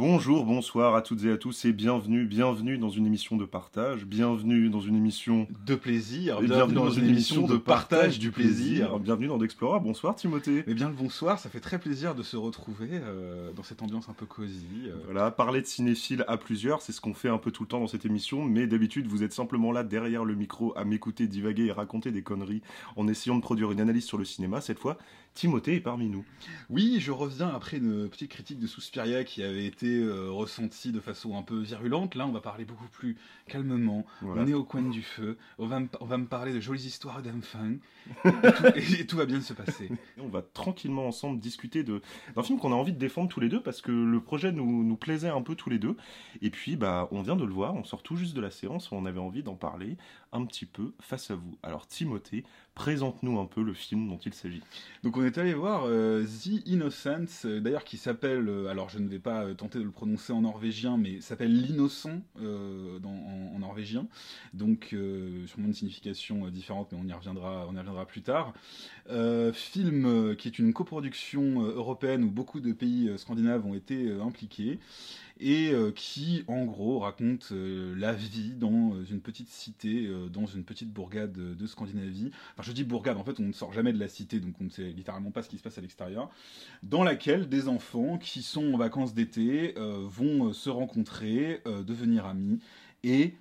Bonjour, bonsoir à toutes et à tous et bienvenue, bienvenue dans une émission de partage, bienvenue dans une émission de plaisir, bienvenue dans, une émission de partage du plaisir. Bienvenue dans D'Explora, bonsoir Timothée. Eh bien le bonsoir, ça fait très plaisir de se retrouver euh, dans cette ambiance un peu cosy. euh. Voilà, parler de cinéphile à plusieurs, c'est ce qu'on fait un peu tout le temps dans cette émission, mais d'habitude vous êtes simplement là derrière le micro à m'écouter divaguer et raconter des conneries en essayant de produire une analyse sur le cinéma. Cette fois, Timothée est parmi nous. Oui, je reviens après une petite critique de Suspiria qui avait été euh, ressentie de façon un peu virulente. Là, on va parler beaucoup plus calmement. Voilà. On est au coin du feu. On va, me, on va me parler de jolies histoires d'enfants. et, tout- et tout va bien se passer. Et on va tranquillement ensemble discuter d'un film qu'on a envie de défendre tous les deux parce que le projet nous, nous plaisait un peu tous les deux. Et puis, bah, on vient de le voir, on sort tout juste de la séance, on avait envie d'en parler un petit peu face à vous. Alors, Timothée, présente-nous un peu le film dont il s'agit. Donc on est allé voir euh, The Innocence, euh, d'ailleurs qui s'appelle, euh, alors je ne vais pas tenter de le prononcer en norvégien, mais s'appelle l'innocent en, en norvégien. Donc sûrement une signification différente, mais on y reviendra, on y reviendra plus tard. Film qui est une coproduction européenne où beaucoup de pays scandinaves ont été impliqués et euh, qui, en gros, raconte euh, la vie dans euh, une petite cité, dans une petite bourgade de, Scandinavie. Enfin, je dis bourgade, en fait, on ne sort jamais de la cité, donc on ne sait littéralement pas ce qui se passe à l'extérieur, dans laquelle des enfants qui sont en vacances d'été vont se rencontrer, devenir amis et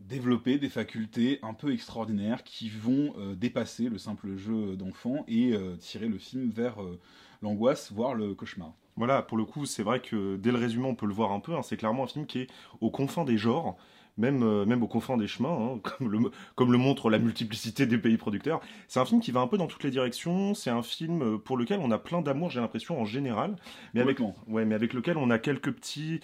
développer des facultés un peu extraordinaires qui vont dépasser le simple jeu d'enfant et tirer le film vers l'angoisse, voire le cauchemar. Voilà, pour le coup, c'est vrai que dès le résumé, on peut le voir un peu. hein, c'est clairement un film qui est aux confins des genres, même, euh, même aux confins des chemins, hein, comme, le, comme le montre la multiplicité des pays producteurs. C'est un film qui va un peu dans toutes les directions. C'est un film euh, pour lequel on a plein d'amour, j'ai l'impression, en général. Mais avec, Complètement. ouais, mais avec lequel on a quelques petits.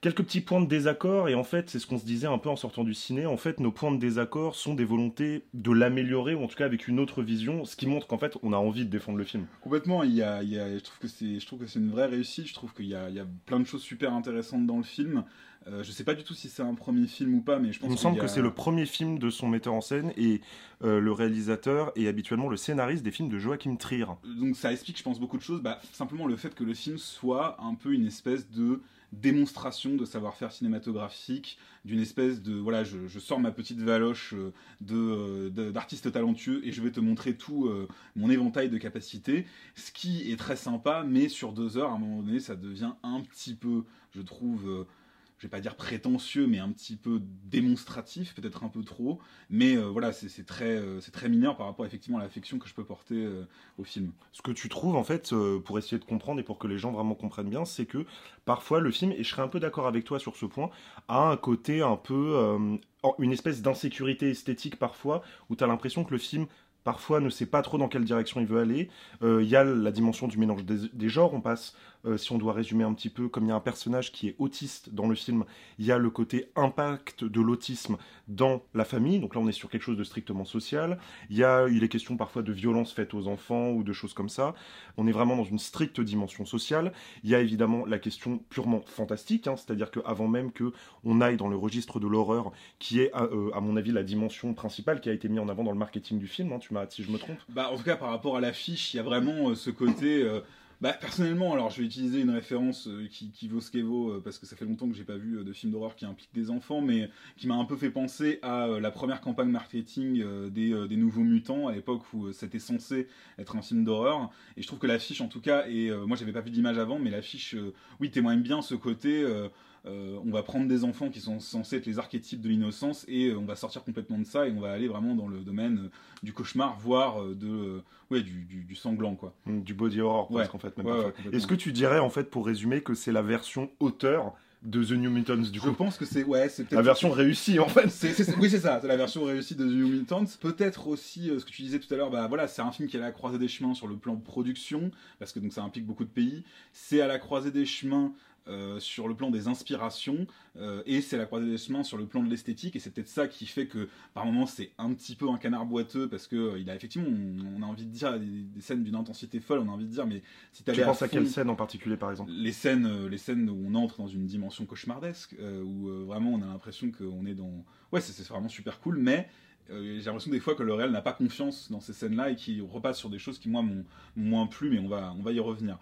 Quelques petits points de désaccord, et en fait, c'est ce qu'on se disait un peu en sortant du ciné. En fait, nos points de désaccord sont des volontés de l'améliorer, ou en tout cas avec une autre vision, ce qui montre qu'en fait, on a envie de défendre le film. Complètement, il y a, il y a- je trouve que c'est, je trouve que c'est une vraie réussite. Je trouve qu'il y a, il y a plein de choses super intéressantes dans le film. Euh, je sais pas du tout si c'est un premier film ou pas, mais je pense Il me qu'il semble y a- que c'est le premier film de son metteur en scène et euh, le réalisateur est habituellement le scénariste des films de Joachim Trier. Donc ça explique, je pense, beaucoup de choses. Bah, simplement le fait que le film soit un peu une espèce de démonstration de savoir-faire cinématographique, d'une espèce de voilà, je, sors ma petite valoche euh, de euh, de- d'artiste talentueux et je vais te montrer tout euh, mon éventail de capacités, ce qui est très sympa, mais sur deux heures, à un moment donné, ça devient un petit peu, je trouve. Je vais pas dire prétentieux, mais un petit peu démonstratif, peut-être un peu trop. Mais euh, voilà, c'est très, euh, très mineur par rapport effectivement à l'affection que je peux porter euh, au film. Ce que tu trouves en fait, pour essayer de comprendre et pour que les gens vraiment comprennent bien, c'est que parfois le film, et je serais un peu d'accord avec toi sur ce point, a un côté un peu, une espèce d'insécurité esthétique parfois, où tu as l'impression que le film parfois ne sait pas trop dans quelle direction il veut aller. Euh, Il y a la dimension du mélange des, genres, on passe, euh, si on doit résumer un petit peu, comme il y a un personnage qui est autiste dans le film, il y a le côté impact de l'autisme dans la famille, donc là on est sur quelque chose de strictement social. Il y a, il est question parfois de violences faites aux enfants ou de choses comme ça. On est vraiment dans une stricte dimension sociale. Il y a évidemment la question purement fantastique, hein, c'est-à-dire qu'avant même que on aille dans le registre de l'horreur, qui est à, euh, à mon avis la dimension principale qui a été mise en avant dans le marketing du film, hein, si je me trompe. Bah, en tout cas, par rapport à l'affiche, il y a vraiment euh, ce côté. euh, bah, personnellement, alors je vais utiliser une référence euh, qui, vaut ce qu'elle vaut, parce que ça fait longtemps que j'ai pas vu de film d'horreur qui implique des enfants, mais qui m'a un peu fait penser à la première campagne marketing des, Nouveaux Mutants, à l'époque où c'était censé être un film d'horreur. Et je trouve que l'affiche, en tout cas, et moi j'avais pas vu d'image avant, mais l'affiche, oui, témoigne bien ce côté. Euh, on va prendre des enfants qui sont censés être les archétypes de l'innocence et euh, on va sortir complètement de ça et on va aller vraiment dans le domaine euh, du cauchemar, voire de, ouais, du, du- du sanglant, quoi. Du body horror, Ouais. en fait. Même Ouais. Est-ce que tu dirais, en fait, pour résumer, que c'est la version auteur de The New Mutants du Je coup? pense que c'est ouais, c'est La version réussie, en fait. Oui, c'est ça, c'est la version réussie de The New Mutants. Peut-être aussi euh, ce que tu disais tout à l'heure, bah voilà, c'est un film qui est à la croisée des chemins sur le plan de production, parce que donc ça implique beaucoup de pays. C'est à la croisée des chemins euh, sur le plan des inspirations, euh, et c'est à la croisée des chemins sur le plan de l'esthétique, et c'est peut-être ça qui fait que par moments c'est un petit peu un canard boiteux, parce que euh, il a effectivement, on, on a envie de dire des, des scènes d'une intensité folle, on a envie de dire, mais si Tu penses à fond- quelle scène en particulier, par exemple? les scènes, les scènes où on entre dans une dimension cauchemardesque, où vraiment on a l'impression qu'on est dans. Ouais, c'est vraiment super cool, mais j'ai l'impression des fois que le réel n'a pas confiance dans ces scènes-là et qu'il repasse sur des choses qui, moi, m'ont m'ont moins plu, mais on va, on va y revenir.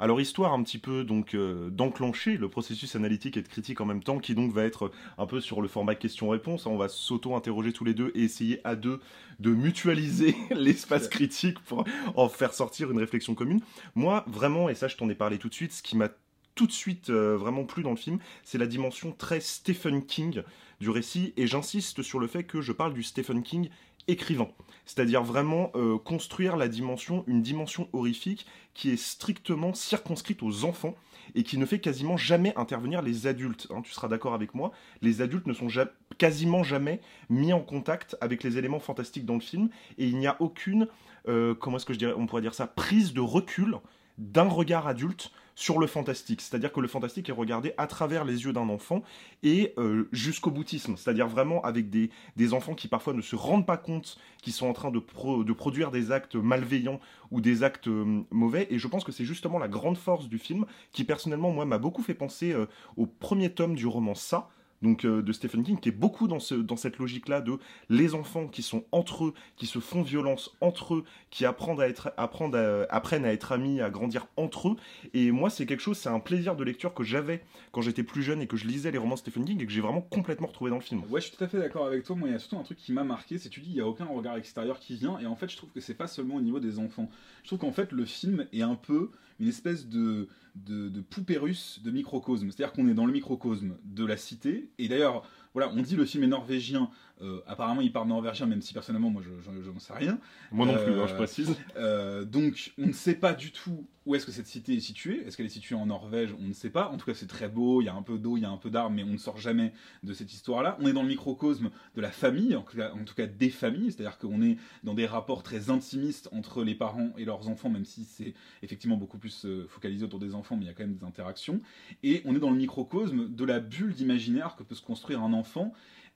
Alors histoire un petit peu donc euh, d'enclencher le processus analytique et de critique en même temps, qui donc va être un peu sur le format question-réponse. On va s'auto-interroger tous les deux et essayer à deux de mutualiser l'espace critique pour en faire sortir une réflexion commune. Moi, vraiment, et ça je t'en ai parlé tout de suite, ce qui m'a tout de suite euh, vraiment plu dans le film, c'est la dimension très Stephen King du récit, et j'insiste sur le fait que je parle du Stephen King écrivant. C'est-à-dire vraiment euh, construire la dimension, une dimension horrifique qui est strictement circonscrite aux enfants et qui ne fait quasiment jamais intervenir les adultes. Hein, tu seras d'accord avec moi, les adultes ne sont quasiment jamais mis en contact avec les éléments fantastiques dans le film et il n'y a aucune, euh, comment est-ce que je dirais, on pourrait dire ça, prise de recul d'un regard adulte sur le fantastique. C'est-à-dire que le fantastique est regardé à travers les yeux d'un enfant et euh, jusqu'au boutisme. C'est-à-dire vraiment avec des, des, enfants qui parfois ne se rendent pas compte qu'ils sont en train de, de, produire des actes malveillants ou des actes euh, mauvais. Et je pense que c'est justement la grande force du film qui personnellement, moi, m'a beaucoup fait penser euh, au premier tome du roman Ça donc euh, de Stephen King, qui est beaucoup dans, ce, dans cette logique-là de les enfants qui sont entre eux, qui se font violence entre eux, qui apprennent à être, apprennent à, apprennent à être amis, à grandir entre eux. Et moi, c'est quelque chose, c'est un plaisir de lecture que j'avais quand j'étais plus jeune et que je lisais les romans de Stephen King et que j'ai vraiment complètement retrouvé dans le film. Ouais, je suis tout à fait d'accord avec toi. Moi, il y a surtout un truc qui m'a marqué, c'est tu dis, il n'y a aucun regard extérieur qui vient. Et en fait, je trouve que c'est pas seulement au niveau des enfants. Je trouve qu'en fait, le film est un peu une espèce de, de, de poupée russe de microcosme. C'est-à-dire qu'on est dans le microcosme de la cité. Et d'ailleurs, voilà, on dit le film est norvégien. Euh, apparemment, il parle norvégien, même si personnellement, moi, je n'en sais rien. Moi non plus, hein, je précise. Euh, donc, on ne sait pas du tout où est-ce que cette cité est située. Est-ce qu'elle est située en Norvège? On ne sait pas. En tout cas, c'est très beau. Il y a un peu d'eau, il y a un peu d'arbres, mais on ne sort jamais de cette histoire-là. On est dans le microcosme de la famille, en tout cas, en tout cas des familles. C'est-à-dire qu'on est dans des rapports très intimistes entre les parents et leurs enfants, même si c'est effectivement beaucoup plus euh, focalisé autour des enfants, mais il y a quand même des interactions. Et on est dans le microcosme de la bulle d'imaginaire que peut se construire un enfant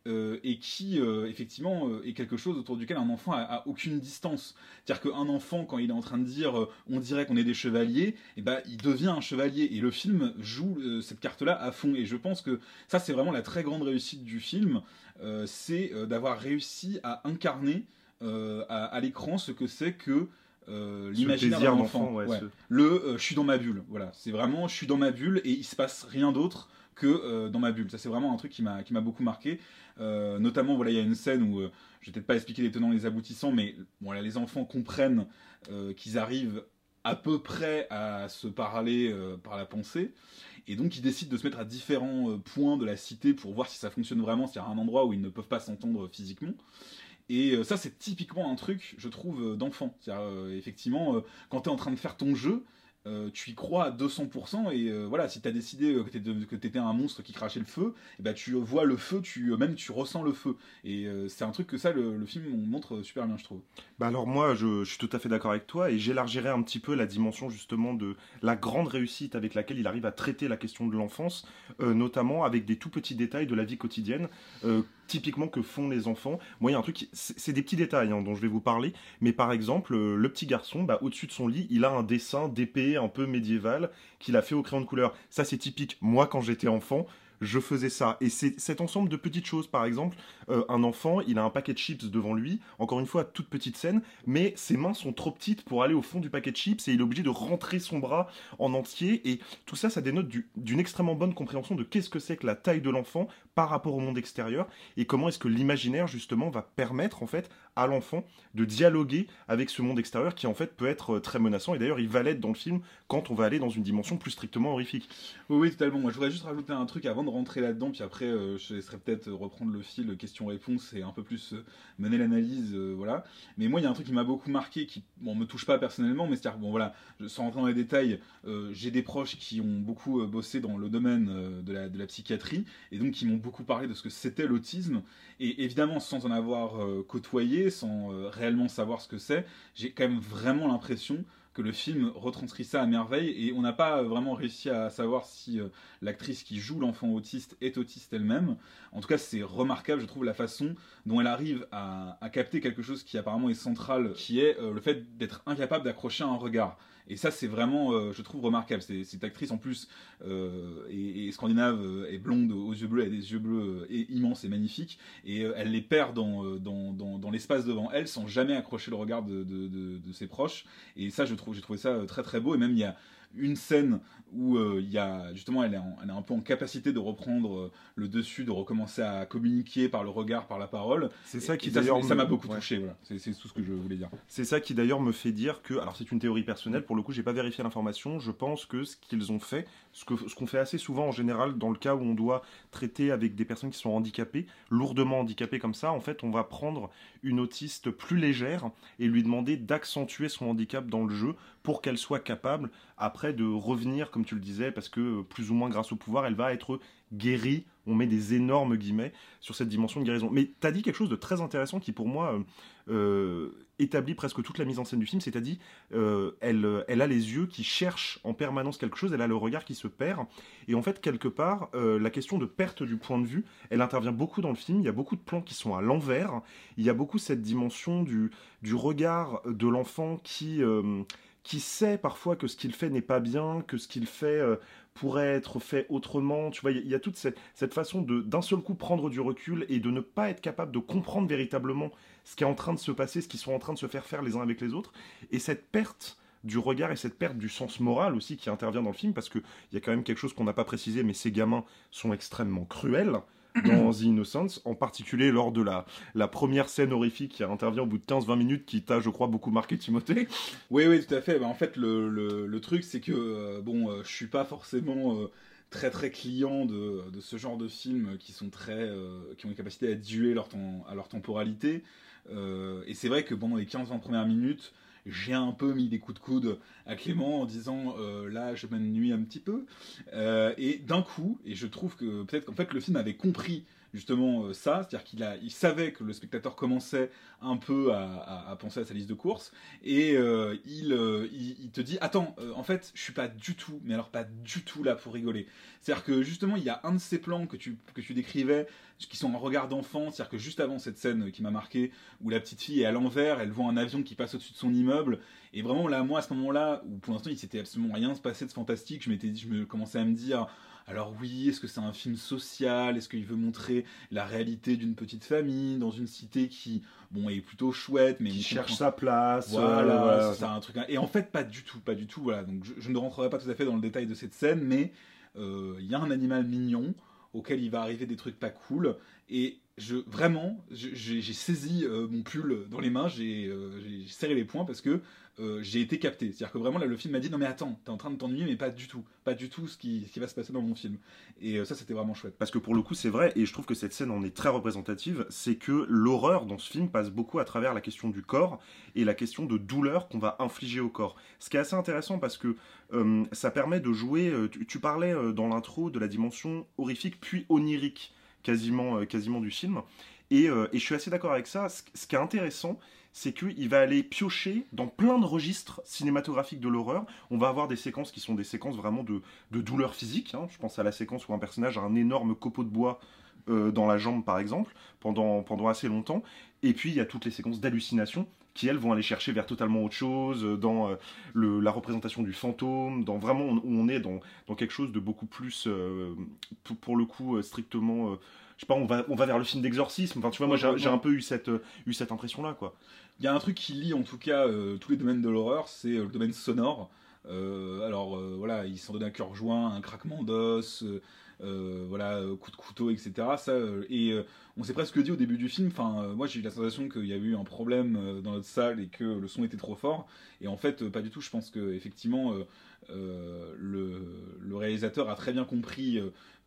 euh, et qui euh, effectivement euh, est quelque chose autour duquel un enfant a, aucune distance. C'est-à-dire qu'un enfant, quand il est en train de dire on dirait qu'on est des chevaliers, et eh ben, il devient un chevalier. Et le film joue cette carte-là à fond. Et je pense que ça, c'est vraiment la très grande réussite du film, c'est d'avoir réussi à incarner à, l'écran ce que c'est que l'imaginaire d'un enfant. Le je suis dans ma bulle. Voilà, c'est vraiment je suis dans ma bulle et il se passe rien d'autre que dans ma bulle. Ça, c'est vraiment un truc qui m'a beaucoup marqué. Euh, notamment, voilà, il y a une scène où, euh, je vais peut-être pas expliquer les tenants et les aboutissants, mais voilà, les enfants comprennent euh, qu'ils arrivent à peu près à se parler par la pensée. Et donc, ils décident de se mettre à différents points de la cité pour voir si ça fonctionne vraiment, s'il y a un endroit où ils ne peuvent pas s'entendre physiquement. Et ça, c'est typiquement un truc, je trouve, d'enfant. effectivement, quand tu es en train de faire ton jeu, euh, tu y crois à 200% et euh, voilà si tu as décidé euh, que tu étais un monstre qui crachait le feu ben tu vois le feu tu même tu ressens le feu. Et c'est un truc que ça le, film montre super bien je trouve. Bah alors moi je, suis tout à fait d'accord avec toi et j'élargirai un petit peu la dimension justement de la grande réussite avec laquelle il arrive à traiter la question de l'enfance notamment avec des tout petits détails de la vie quotidienne typiquement que font les enfants. Moi, y un truc, c'est des petits détails hein, dont je vais vous parler, mais par exemple, euh, le petit garçon, bah, au-dessus de son lit, il a un dessin d'épée un peu médiéval qu'il a fait au crayon de couleur. Ça, c'est typique. Moi, quand j'étais enfant, je faisais ça. Et c'est cet ensemble de petites choses, par exemple, euh, un enfant, il a un paquet de chips devant lui, encore une fois, toute petite scène, mais ses mains sont trop petites pour aller au fond du paquet de chips et il est obligé de rentrer son bras en entier. Et tout ça, ça dénote d'une extrêmement bonne compréhension de qu'est-ce que c'est que la taille de l'enfant par rapport au monde extérieur et comment est-ce que l'imaginaire, justement, va permettre, en fait, à l'enfant de dialoguer avec ce monde extérieur qui, en fait, peut être euh, très menaçant. Et d'ailleurs, il va l'être dans le film quand on va aller dans une dimension plus strictement horrifique. Oui, oui, totalement. Moi, je voudrais juste rajouter un truc avant de rentrer là-dedans, puis après, euh, je laisserai peut-être reprendre le fil question-réponse et un peu plus euh, mener l'analyse, euh, voilà. Mais moi, il y a un truc qui m'a beaucoup marqué, qui, bon, me touche pas personnellement, mais c'est-à-dire, bon, voilà, sans rentrer dans les détails, j'ai des proches qui ont beaucoup bossé dans le domaine de, la, psychiatrie, et donc qui m'ont beaucoup parlé de ce que c'était l'autisme, et évidemment, sans en avoir côtoyé, sans réellement savoir ce que c'est, j'ai quand même vraiment l'impression que le film retranscrit ça à merveille et on n'a pas vraiment réussi à savoir si euh, l'actrice qui joue l'enfant autiste est autiste elle-même. En tout cas, c'est remarquable, je trouve, la façon dont elle arrive à, capter quelque chose qui apparemment est central, qui est euh, le fait d'être incapable d'accrocher un regard. Et ça, c'est vraiment, euh, je trouve, remarquable. Cette actrice, en plus, euh, est, scandinave, euh, est blonde, aux yeux bleus, elle a des yeux bleus immenses et magnifiques. Et elle les perd dans, dans, dans, l'espace devant elle sans jamais accrocher le regard de, de, de, ses proches. Et ça, je trouve, j'ai trouvé ça très très beau. Et même, il y a une scène où euh, il y a justement elle est, elle est, un peu en capacité de reprendre euh, le dessus, de recommencer à communiquer par le regard, par la parole. C'est ça qui d'ailleurs ça m'a beaucoup touché. Voilà, c'est tout ce que je voulais dire. C'est ça qui d'ailleurs me fait dire que, alors c'est une théorie personnelle, pour le coup j'ai pas vérifié l'information. Je pense que ce qu'ils ont fait, ce qu'on ce qu'on fait assez souvent en général dans le cas où on doit traiter avec des personnes qui sont handicapées, lourdement handicapées comme ça, en fait on va prendre une autiste plus légère et lui demander d'accentuer son handicap dans le jeu pour qu'elle soit capable après de revenir, comme tu le disais, parce que euh, plus ou moins grâce au pouvoir, elle va être guérie. On met des énormes guillemets sur cette dimension de guérison. Mais tu as dit quelque chose de très intéressant qui, pour moi, euh, euh, établit presque toute la mise en scène du film. C'est-à-dire, elle, elle a les yeux qui cherchent en permanence quelque chose, elle a le regard qui se perd. Et en fait, quelque part, la question de perte du point de vue, elle intervient beaucoup dans le film. Il y a beaucoup de plans qui sont à l'envers. Il y a beaucoup cette dimension du, du regard de l'enfant qui qui sait parfois que ce qu'il fait n'est pas bien, que ce qu'il fait euh, pourrait être fait autrement. Tu vois, il y, a toute cette, cette façon de d'un seul coup prendre du recul et de ne pas être capable de comprendre véritablement ce qui est en train de se passer, ce qu'ils sont en train de se faire faire les uns avec les autres. Et cette perte du regard et cette perte du sens moral aussi qui intervient dans le film, parce qu'il y a quand même quelque chose qu'on n'a pas précisé, mais ces gamins sont extrêmement cruels dans The Innocence, en particulier lors de la, la première scène horrifique qui intervient au bout de 15-20 minutes, qui t'a, je crois, beaucoup marqué Timothée. Oui, oui, tout à fait. Bah, en fait, le, le, truc, c'est que, euh, bon, euh, je suis pas forcément euh, très très client de, de, ce genre de films qui sont très qui ont une capacité à duer leur à leur temporalité et c'est vrai que pendant les 15-20 premières minutes j'ai un peu mis des coups de coude à Clément en disant euh, là je m'ennuie un petit peu. Euh, et d'un coup et je trouve que peut-être qu'en fait le film avait compris justement euh, ça, c'est-à-dire qu'il il savait que le spectateur commençait un peu à, penser à sa liste de courses et euh, il, il, te dit attends, euh, en fait, je suis pas du tout, mais alors pas du tout là pour rigoler. C'est-à-dire que justement, il y a un de ces plans que tu, décrivais qui sont en regard d'enfant, c'est-à-dire que juste avant cette scène qui m'a marqué, où la petite fille est à l'envers, elle voit un avion qui passe au-dessus de son immeuble, et vraiment là, moi à ce moment-là, où pour l'instant il s'était absolument rien se passer de fantastique, je m'étais je me commençais à me dire alors oui, est-ce que c'est un film social? Est-ce qu'il veut montrer la réalité d'une petite famille dans une cité qui, bon, est plutôt chouette, mais qui cherche sa place Voilà, c'est un truc. Et en fait, pas du tout, pas du tout. Voilà, donc je, ne rentrerai pas tout à fait dans le détail de cette scène, mais euh, il y a un animal mignon auquel il va arriver des trucs pas cool et je vraiment j'ai saisi euh, mon pull dans les mains j'ai euh, serré les poings parce que euh, j'ai été capté. C'est-à-dire que vraiment là, le film m'a dit non mais attends, t'es en train de t'ennuyer, mais pas du tout, pas du tout ce qui, va se passer dans mon film. Et ça, c'était vraiment chouette. Parce que pour le coup, c'est vrai, et je trouve que cette scène en est très représentative, c'est que l'horreur dans ce film passe beaucoup à travers la question du corps et la question de douleur qu'on va infliger au corps. Ce qui est assez intéressant parce que ça permet de jouer. Tu, parlais dans l'intro de la dimension horrifique puis onirique quasiment, quasiment du film. Et, et je suis assez d'accord avec ça. ce qui est intéressant, c'est qu'il va aller piocher dans plein de registres cinématographiques de l'horreur. On va avoir des séquences qui sont des séquences vraiment de, douleur physique. Hein. Je pense à la séquence où un personnage a un énorme copeau de bois euh, dans la jambe, par exemple, pendant, pendant assez longtemps. Et puis, il y a toutes les séquences d'hallucination qui, elles, vont aller chercher vers totalement autre chose, euh, dans euh, le, la représentation du fantôme, dans vraiment où on est dans, dans quelque chose de beaucoup plus, pour, le coup, strictement je sais pas, on va, on va vers le film d'exorcisme. Enfin, tu vois, moi, j'ai un peu eu cette, eu cette impression-là, quoi. Il y a un truc qui lie en tout cas euh, tous les domaines de l'horreur, c'est euh, le domaine sonore. Euh, alors voilà, ils s'en donnent un cœur joint, un craquement d'os, voilà, coup de couteau, etc. Ça, et on s'est presque dit au début du film, enfin, moi j'ai eu la sensation qu'il y a eu un problème dans notre salle et que le son était trop fort. Et en fait, pas du tout. Je pense que effectivement, le, réalisateur a très bien compris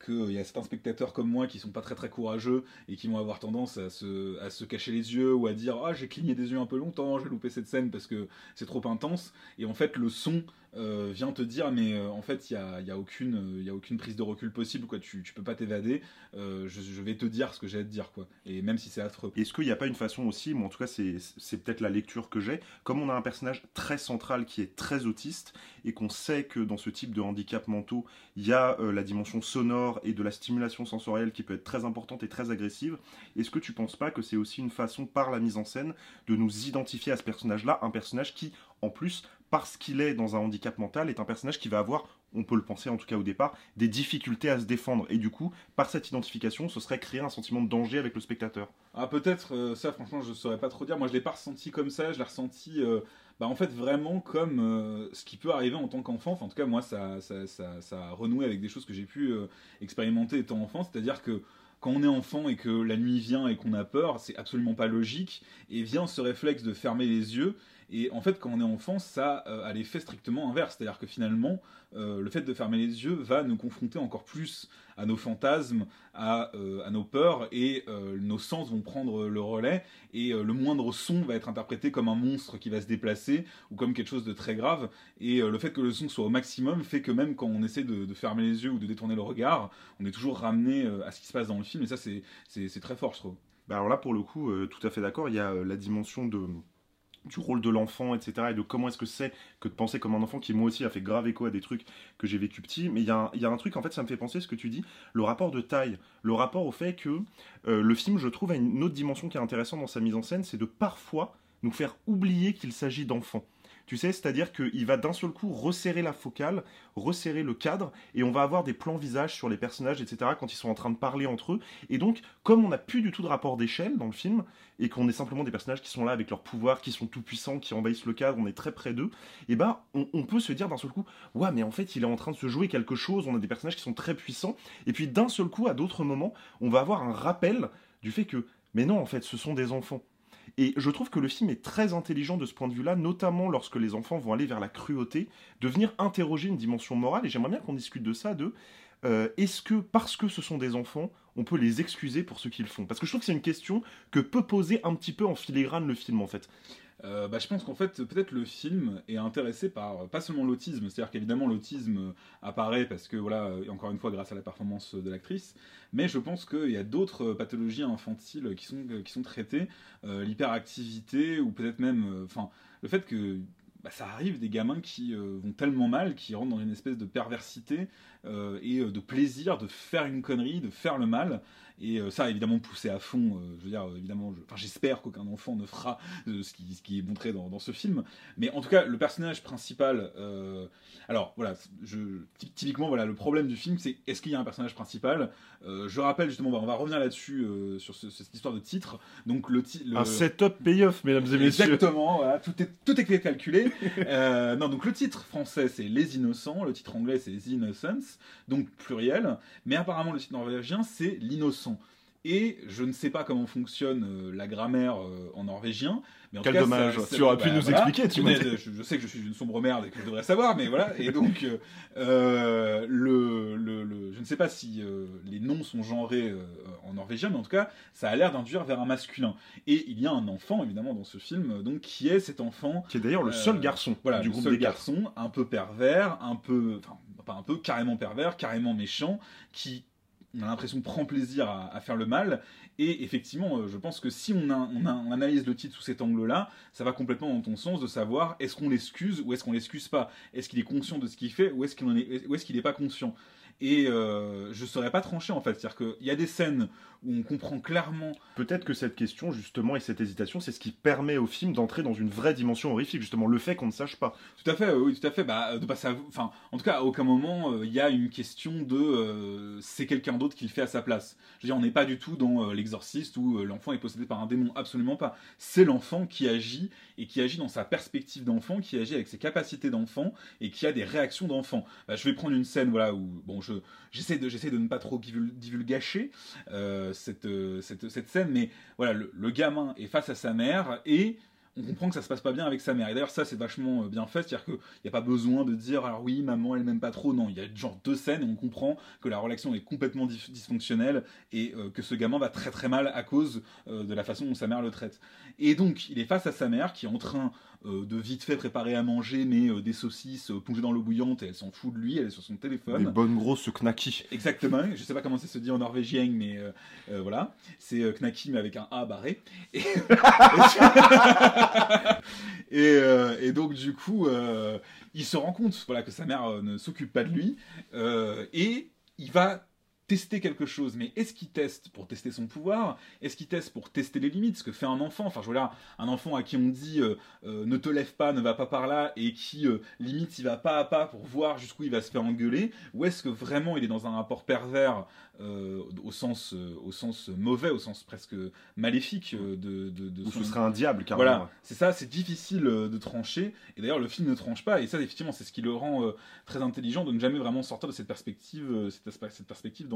qu'il y a certains spectateurs comme moi qui sont pas très très courageux et qui vont avoir tendance à se, cacher les yeux ou à dire ah j'ai cligné des yeux un peu longtemps, j'ai loupé cette scène parce que c'est trop intense et en fait le son euh, vient te dire mais euh, en fait il y a, y a, aucune prise de recul possible quoi tu, tu peux pas t'évader euh, je, je, vais te dire ce que j'ai à te quoi. Et même si c'est affreux. Est-ce qu'il n'y a pas une façon aussi mais en tout cas c'est peut-être la lecture que j'ai comme on a un personnage très central qui est très autiste et qu'on sait que dans ce type de handicap mentaux il y a la dimension sonore et de la stimulation sensorielle qui peut être très importante et très agressive est-ce que tu penses pas que c'est aussi une façon par la mise en scène de nous identifier à ce personnage là un personnage qui en plus parce qu'il est dans un handicap mental, est un personnage qui va avoir, on peut le penser en tout cas au départ, des difficultés à se défendre. Et du coup, par cette identification, ce serait créer un sentiment de danger avec le spectateur. Ah peut-être, euh, ça franchement je ne saurais pas trop dire. Moi je l'ai pas ressenti comme ça, je l'ai ressenti... Euh, bah en fait vraiment comme euh, ce qui peut arriver en tant qu'enfant. Enfin, en tout cas, moi, ça, ça, ça, ça a renoué avec des choses que j'ai pu expérimenter étant enfant. C'est-à-dire que quand on est enfant et que la nuit vient et qu'on a peur, c'est absolument pas logique. Et vient ce réflexe de fermer les yeux et en fait, quand on est enfant, ça euh, a l'effet strictement inverse. C'est-à-dire que finalement, euh, le fait de fermer les yeux va nous confronter encore plus à nos fantasmes, à, euh, nos peurs, et nos sens vont prendre le relais, et le moindre son va être interprété comme un monstre qui va se déplacer, ou comme quelque chose de très grave. Et le fait que le son soit au maximum fait que même quand on essaie de, de, fermer les yeux ou de détourner le regard, on est toujours ramené à ce qui se passe dans le film, et ça, c'est très fort, je trouve. Bah alors là, pour le coup, tout à fait d'accord, il y a la dimension de du rôle de l'enfant, etc. et de comment est-ce que c'est que de penser comme un enfant qui moi aussi a fait grave écho à des trucs que j'ai vécu petit. Mais il y, a un truc, en fait, ça me fait penser ce que tu dis, le rapport de taille, le rapport au fait que euh, le film, je trouve, a une autre dimension qui est intéressante dans sa mise en scène, c'est de parfois nous faire oublier qu'il s'agit d'enfants. Tu sais, c'est-à-dire qu'il va d'un seul coup resserrer la focale, resserrer le cadre, et on va avoir des plans visages sur les personnages, etc., quand ils sont en train de parler entre eux. Et donc, comme on n'a plus du tout de rapport d'échelle dans le film, et qu'on est simplement des personnages qui sont là avec leurs pouvoirs, qui sont tout puissants, qui envahissent le cadre, on est très près d'eux, et ben, on, peut se dire d'un seul coup, ouais, mais en fait, il est en train de se jouer quelque chose, on a des personnages qui sont très puissants, et puis d'un seul coup, à d'autres moments, on va avoir un rappel du fait que, mais non, en fait, ce sont des enfants. Et je trouve que le film est très intelligent de ce point de vue-là, notamment lorsque les enfants vont aller vers la cruauté, de venir interroger une dimension morale. Et j'aimerais bien qu'on discute de ça, de euh, est-ce que parce que ce sont des enfants, on peut les excuser pour ce qu'ils font? Parce que je trouve que c'est une question que peut poser un petit peu en filigrane le film en fait. Euh, bah, je pense qu'en fait, peut-être le film est intéressé par pas seulement l'autisme, c'est-à-dire qu'évidemment l'autisme apparaît parce que, voilà, encore une fois, grâce à la performance de l'actrice, mais je pense qu'il y a d'autres pathologies infantiles qui sont, traitées, euh, l'hyperactivité ou peut-être même, euh, enfin, le fait que bah, ça arrive des gamins qui vont tellement mal, qui rentrent dans une espèce de perversité et de plaisir de faire une connerie, de faire le mal, et euh, ça, évidemment, poussé à fond. Euh, je veux dire, évidemment, j'espère qu'aucun enfant ne fera euh, ce, qui, ce, qui, est montré dans, dans, ce film. Mais en tout cas, le personnage principal. alors, voilà, je, typiquement, voilà, le problème du film, c'est est-ce qu'il y a un personnage principal? Je rappelle justement, on va revenir là-dessus sur cette histoire de titre. Donc, le, le... Un setup payoff, mesdames et messieurs. Exactement, voilà, tout est, tout est calculé. non, donc le titre français, c'est Les Innocents. Le titre anglais, c'est The Innocents, donc pluriel. Mais apparemment, le titre norvégien, c'est L'Innocent. Et je ne sais pas comment fonctionne euh, la grammaire euh, en norvégien. Mais en Quel dommage, tu aurais pu nous expliquer. Tu je, sais que je suis une sombre merde et que je devrais savoir, mais voilà. Et donc, euh, le, le, je ne sais pas si les noms sont genrés en norvégien, mais en tout cas, ça a l'air d'induire vers un masculin. Et il y a un enfant, évidemment, dans ce film, donc qui est cet enfant. Qui est d'ailleurs le seul garçon voilà, du groupe seul des garçons, un peu pervers, un peu. Enfin, pas un peu, carrément pervers, carrément méchant, qui on a l'impression prend plaisir à, faire le mal. Et effectivement, euh, je pense que si on, analyse le titre sous cet angle-là, ça va complètement dans ton sens de savoir est-ce qu'on l'excuse ou est-ce qu'on l'excuse pas? Est-ce qu'il est conscient de ce qu'il fait ou est-ce qu'il n'est est pas conscient? Et euh, je saurais pas trancher en fait. C'est-à-dire qu'il y a des scènes où on comprend clairement. Peut-être que cette question, justement, et cette hésitation, c'est ce qui permet au film d'entrer dans une vraie dimension horrifique, justement, le fait qu'on ne sache pas. Tout à fait, oui, tout à fait. Bah, de passer enfin, en tout cas, à aucun moment, euh, il y a une question de euh, c'est quelqu'un d'autre qui le fait à sa place. Je veux dire, on n'est pas du tout dans l'exorciste où l'enfant est possédé par un démon, absolument pas. C'est l'enfant qui agit et qui agit dans sa perspective d'enfant, qui agit avec ses capacités d'enfant et qui a des réactions d'enfant. Bah, je vais prendre une scène, voilà, où bon, j'essaie de, de ne pas trop divulgacher euh, cette, cette, cette, scène, mais voilà, le, gamin est face à sa mère et on comprend que ça se passe pas bien avec sa mère. Et d'ailleurs, ça, c'est vachement euh, bien fait, c'est-à-dire qu'il n'y a pas besoin de dire, alors oui, maman, elle m'aime pas trop. Non, il y a genre deux scènes et on comprend que la relation est complètement dysfonctionnelle et euh, que ce gamin va très très mal à cause de la façon dont sa mère le traite. Et donc, il est face à sa mère qui est en train euh, de vite fait préparer à manger, mais euh, des saucisses euh, plongées dans l'eau bouillante et elle s'en fout de lui, elle est sur son téléphone. Des bonnes grosses knacky. Exactement, je sais pas comment ça se dit en norvégien, mais voilà. C'est knacky mais avec un A barré. Et, et, donc du coup, il se rend compte voilà, que sa mère ne s'occupe pas de lui et il va tester quelque chose, mais est-ce qu'il teste pour tester son pouvoir? Est-ce qu'il teste pour tester les limites? Ce que fait un enfant. Enfin, je veux dire, un enfant à qui on dit euh, euh, ne te lève pas, ne va pas par là, et qui euh, limite il va pas à pas pour voir jusqu'où il va se faire engueuler Ou est-ce que vraiment il est dans un rapport pervers au sens au sens mauvais, au sens presque maléfique de, de, Ou ce serait un diable, carrément. Voilà, c'est ça, c'est difficile de trancher. Et d'ailleurs, le film ne tranche pas. Et ça, effectivement, c'est ce qui le rend très intelligent de ne jamais vraiment sortir de cette perspective, cette, cette perspective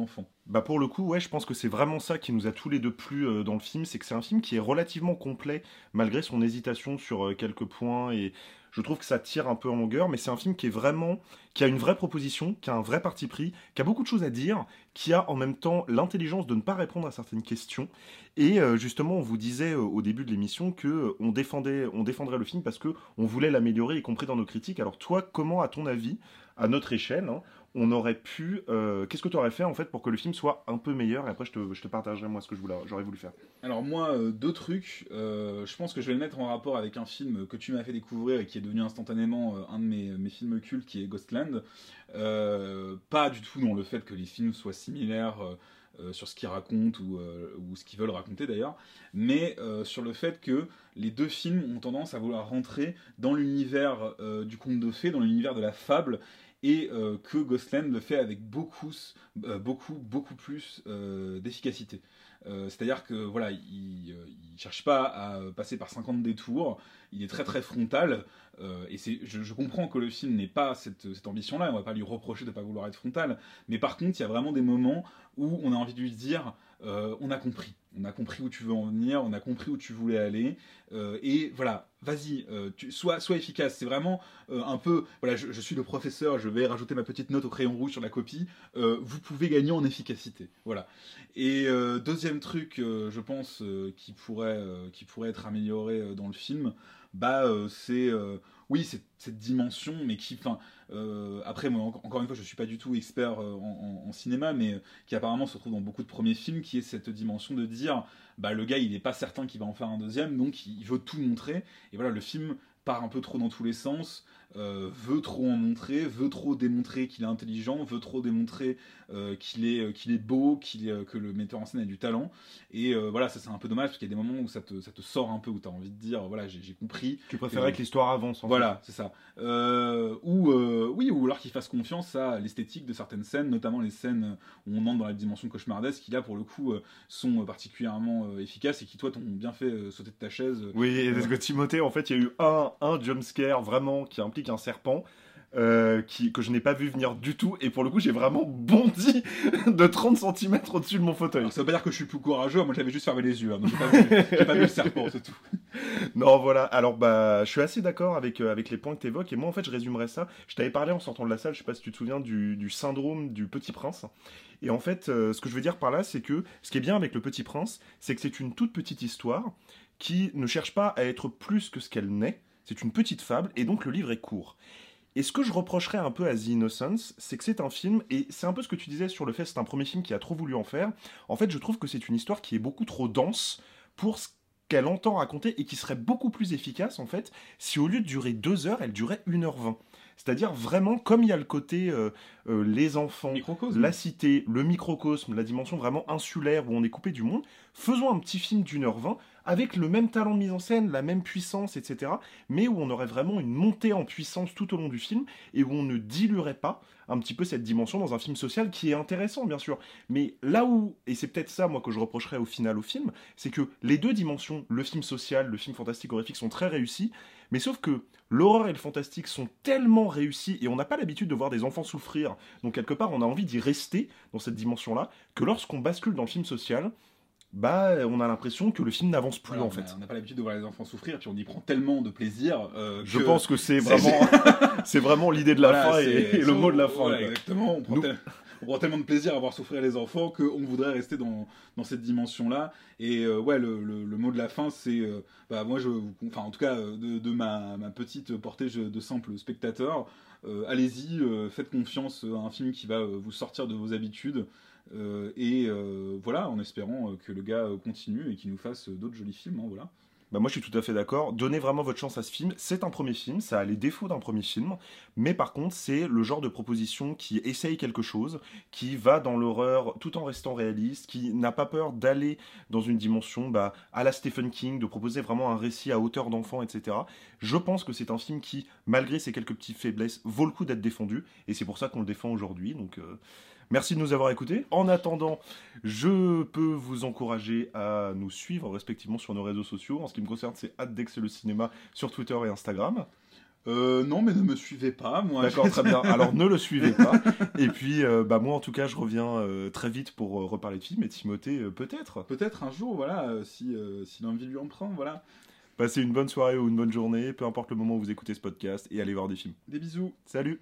bah pour le coup, ouais, je pense que c'est vraiment ça qui nous a tous les deux plu euh, dans le film, c'est que c'est un film qui est relativement complet malgré son hésitation sur euh, quelques points et je trouve que ça tire un peu en longueur, mais c'est un film qui est vraiment, qui a une vraie proposition, qui a un vrai parti pris, qui a beaucoup de choses à dire, qui a en même temps l'intelligence de ne pas répondre à certaines questions. Et euh, justement, on vous disait au début de l'émission que on défendait, on défendrait le film parce que on voulait l'améliorer, y compris dans nos critiques. Alors toi, comment, à ton avis, à notre échelle, hein, on aurait pu. Euh, qu'est-ce que tu aurais fait en fait pour que le film soit un peu meilleur? Et après, je te, partagerai moi ce que j'aurais voulu faire. Alors, moi, euh, deux trucs. Euh, je pense que je vais le mettre en rapport avec un film que tu m'as fait découvrir et qui est devenu instantanément un de mes, films cultes qui est Ghostland. pas du tout dans le fait que les films soient similaires. sur ce qu'ils racontent ou ce qu'ils veulent raconter d'ailleurs, mais sur le fait que les deux films ont tendance à vouloir rentrer dans l'univers du conte de fées, dans l'univers de la fable, et euh, que Ghostland le fait avec beaucoup, euh, beaucoup, beaucoup plus euh, d'efficacité. C'est-à-dire que voilà, il, ne cherche pas à passer par 50 détours, il est très très frontal. et c'est, je, comprends que le film n'ait pas cette, cette ambition-là, on va pas lui reprocher de ne pas vouloir être frontal. Mais par contre, il y a vraiment des moments où on a envie de lui dire, on a compris on a compris où tu veux en venir, on a compris où tu voulais aller, euh, et voilà, vas-y, euh, sois, efficace. C'est vraiment euh, un peu, voilà, je, suis le professeur, je vais rajouter ma petite note au crayon rouge sur la copie. vous pouvez gagner en efficacité, voilà. Et deuxième truc, je pense, qui pourrait, qui pourrait être amélioré dans le film, bah, c'est, oui, cette dimension, mais qui, enfin euh, après, moi, encore une fois, je suis pas du tout expert euh, en, cinéma, mais euh, qui apparemment se retrouve dans beaucoup de premiers films, qui est cette dimension de dire, bah, le gars, il n'est pas certain qu'il va en faire un deuxième, donc il veut tout montrer. Et voilà, le film part un peu trop dans tous les sens. Euh, veut trop en montrer, veut trop démontrer qu'il est intelligent, veut trop démontrer euh, qu'il est, euh, qu'il est beau, qu'il que le metteur en scène a du talent. Et voilà, ça c'est un peu dommage parce qu'il y a des moments où ça te, ça te sort un peu, où tu as envie de dire, voilà, j'ai, compris. Tu préférais que l'histoire avance. En voilà, c'est ça. ou oui, ou alors qu'il fasse confiance à l'esthétique de certaines scènes, notamment les scènes où on entre dans la dimension cauchemardesque, qui là pour le coup sont particulièrement efficaces et qui toi t'ont bien fait sauter de ta chaise. Oui, parce que Timothée, en fait, il y a eu un, un jumpscare vraiment qui implique un serpent. Euh, qui, que je n'ai pas vu venir du tout, et pour le coup j'ai vraiment bondi de 30 cm au-dessus de mon fauteuil. ça veut pas dire que je suis plus courageux, moi j'avais juste fermé les yeux, hein, j'ai pas, vu le serpent, c'est tout. Non voilà, alors bah je suis assez d'accord avec, euh, avec les points que tu évoques, et moi en fait je résumerais ça, je t'avais parlé en sortant de la salle, je sais pas si tu te souviens du, du syndrome du petit prince, et en fait euh, ce que je veux dire par là c'est que ce qui est bien avec le petit prince, c'est que c'est une toute petite histoire qui ne cherche pas à être plus que ce qu'elle n'est, c'est une petite fable, et donc le livre est court. Et ce que je reprocherais un peu à The Innocence, c'est que c'est un film, et c'est un peu ce que tu disais sur le fait c'est un premier film qui a trop voulu en faire. En fait, je trouve que c'est une histoire qui est beaucoup trop dense pour ce qu'elle entend raconter et qui serait beaucoup plus efficace en fait si au lieu de durer deux heures, elle durait 1h20. C'est-à-dire vraiment comme il y a le côté euh, euh, les enfants, la cité, le microcosme, la dimension vraiment insulaire où on est coupé du monde, faisons un petit film d'une heure vingt avec le même talent de mise en scène, la même puissance, etc. Mais où on aurait vraiment une montée en puissance tout au long du film et où on ne diluerait pas un petit peu cette dimension dans un film social qui est intéressant, bien sûr. Mais là où, et c'est peut-être ça, moi, que je reprocherais au final au film, c'est que les deux dimensions, le film social, le film fantastique horrifique, sont très réussis, mais sauf que l'horreur et le fantastique sont tellement réussis et on n'a pas l'habitude de voir des enfants souffrir, donc quelque part on a envie d'y rester dans cette dimension-là, que lorsqu'on bascule dans le film social, bah, on a l'impression que le film n'avance plus en fait. On n'a pas l'habitude de voir les enfants souffrir, puis on y prend tellement de plaisir. Euh, Je pense que c'est vraiment, c'est vraiment l'idée de la fin et, le mot de la fin. exactement. On prend, tellement de plaisir à voir souffrir les enfants qu'on voudrait rester dans, dans cette dimension-là. Et euh, ouais, le, le, mot de la fin, c'est, euh, bah, moi, je, enfin, en tout cas, de, de ma, ma, petite portée de simple spectateur, allez-y, faites confiance à un film qui va vous sortir de vos habitudes. Euh, et euh, voilà, en espérant euh, que le gars continue et qu'il nous fasse d'autres jolis films. Hein, voilà. Bah moi je suis tout à fait d'accord. Donnez vraiment votre chance à ce film. C'est un premier film, ça a les défauts d'un premier film, mais par contre c'est le genre de proposition qui essaye quelque chose, qui va dans l'horreur tout en restant réaliste, qui n'a pas peur d'aller dans une dimension bah, à la Stephen King, de proposer vraiment un récit à hauteur d'enfant, etc. Je pense que c'est un film qui, malgré ses quelques petites faiblesses, vaut le coup d'être défendu, et c'est pour ça qu'on le défend aujourd'hui. Donc Merci de nous avoir écoutés. En attendant, je peux vous encourager à nous suivre respectivement sur nos réseaux sociaux. En ce qui me concerne, c'est Addex le cinéma sur Twitter et Instagram. Euh, non, mais ne me suivez pas, moi. D'accord, très bien. Alors ne le suivez pas. Et puis, euh, bah moi en tout cas, je reviens euh, très vite pour euh, reparler de films. Et Timothée, peut-être. Peut-être un jour, voilà, si, si l'envie lui en prend, voilà. Passez une bonne soirée ou une bonne journée, peu importe le moment où vous écoutez ce podcast, et allez voir des films. Des bisous. Salut